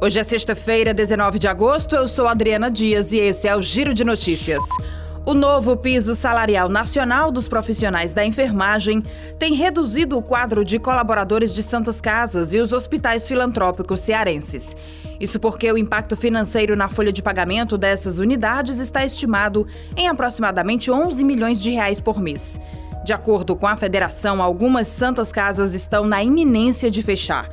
Hoje é sexta-feira, 19 de agosto. Eu sou Adriana Dias e esse é o Giro de Notícias. O novo piso salarial nacional dos profissionais da enfermagem tem reduzido o quadro de colaboradores de santas casas e os hospitais filantrópicos cearenses. Isso porque o impacto financeiro na folha de pagamento dessas unidades está estimado em aproximadamente 11 milhões de reais por mês. De acordo com a federação, algumas santas casas estão na iminência de fechar.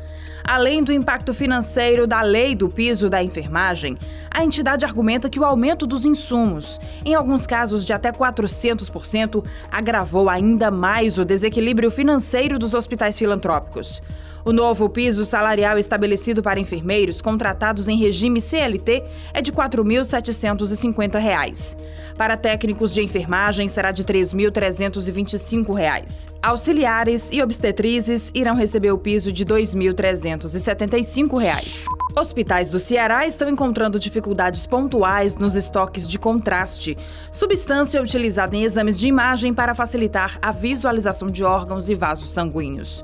Além do impacto financeiro da lei do piso da enfermagem, a entidade argumenta que o aumento dos insumos, em alguns casos de até 400%, agravou ainda mais o desequilíbrio financeiro dos hospitais filantrópicos. O novo piso salarial estabelecido para enfermeiros contratados em regime CLT é de R$ 4.750. Para técnicos de enfermagem será de R$ 3.325. Auxiliares e obstetrizes irão receber o piso de R$ 2.375. Hospitais do Ceará estão encontrando dificuldades pontuais nos estoques de contraste, substância utilizada em exames de imagem para facilitar a visualização de órgãos e vasos sanguíneos.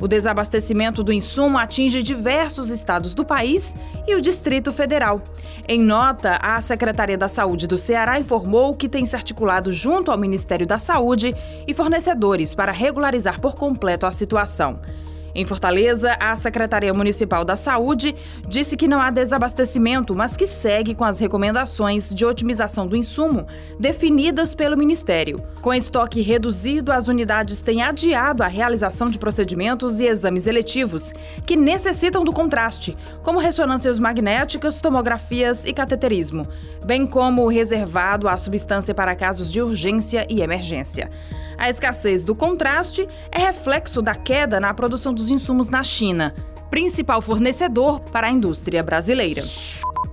O desabastecimento do insumo atinge diversos estados do país e o Distrito Federal. Em nota, a Secretaria da Saúde do Ceará informou que tem se articulado junto ao Ministério da Saúde e fornecedores para regularizar por completo a situação. Em Fortaleza, a Secretaria Municipal da Saúde disse que não há desabastecimento, mas que segue com as recomendações de otimização do insumo definidas pelo Ministério. Com estoque reduzido, as unidades têm adiado a realização de procedimentos e exames eletivos que necessitam do contraste, como ressonâncias magnéticas, tomografias e cateterismo, bem como o reservado à substância para casos de urgência e emergência. A escassez do contraste é reflexo da queda na produção dos insumos na China, principal fornecedor para a indústria brasileira.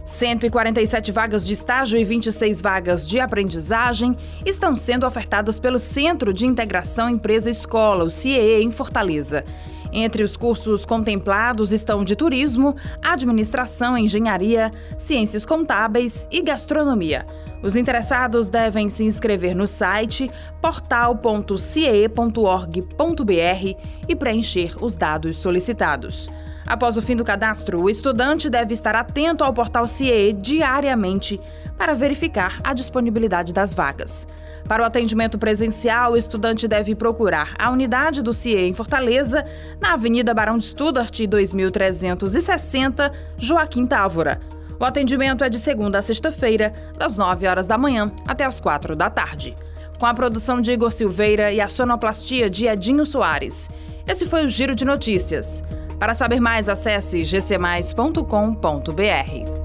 147 vagas de estágio e 26 vagas de aprendizagem estão sendo ofertadas pelo Centro de Integração Empresa Escola, o CIEE, em Fortaleza. Entre os cursos contemplados estão de turismo, administração, engenharia, ciências contábeis e gastronomia. Os interessados devem se inscrever no site portal.cie.org.br e preencher os dados solicitados. Após o fim do cadastro, o estudante deve estar atento ao portal CIE diariamente para verificar a disponibilidade das vagas. Para o atendimento presencial, o estudante deve procurar a unidade do CIE em Fortaleza, na Avenida Barão de Studart, 2360, Joaquim Távora o atendimento é de segunda a sexta-feira, das 9 horas da manhã até as 4 da tarde. Com a produção de Igor Silveira e a sonoplastia de Edinho Soares. Esse foi o Giro de Notícias. Para saber mais, acesse gcmais.com.br.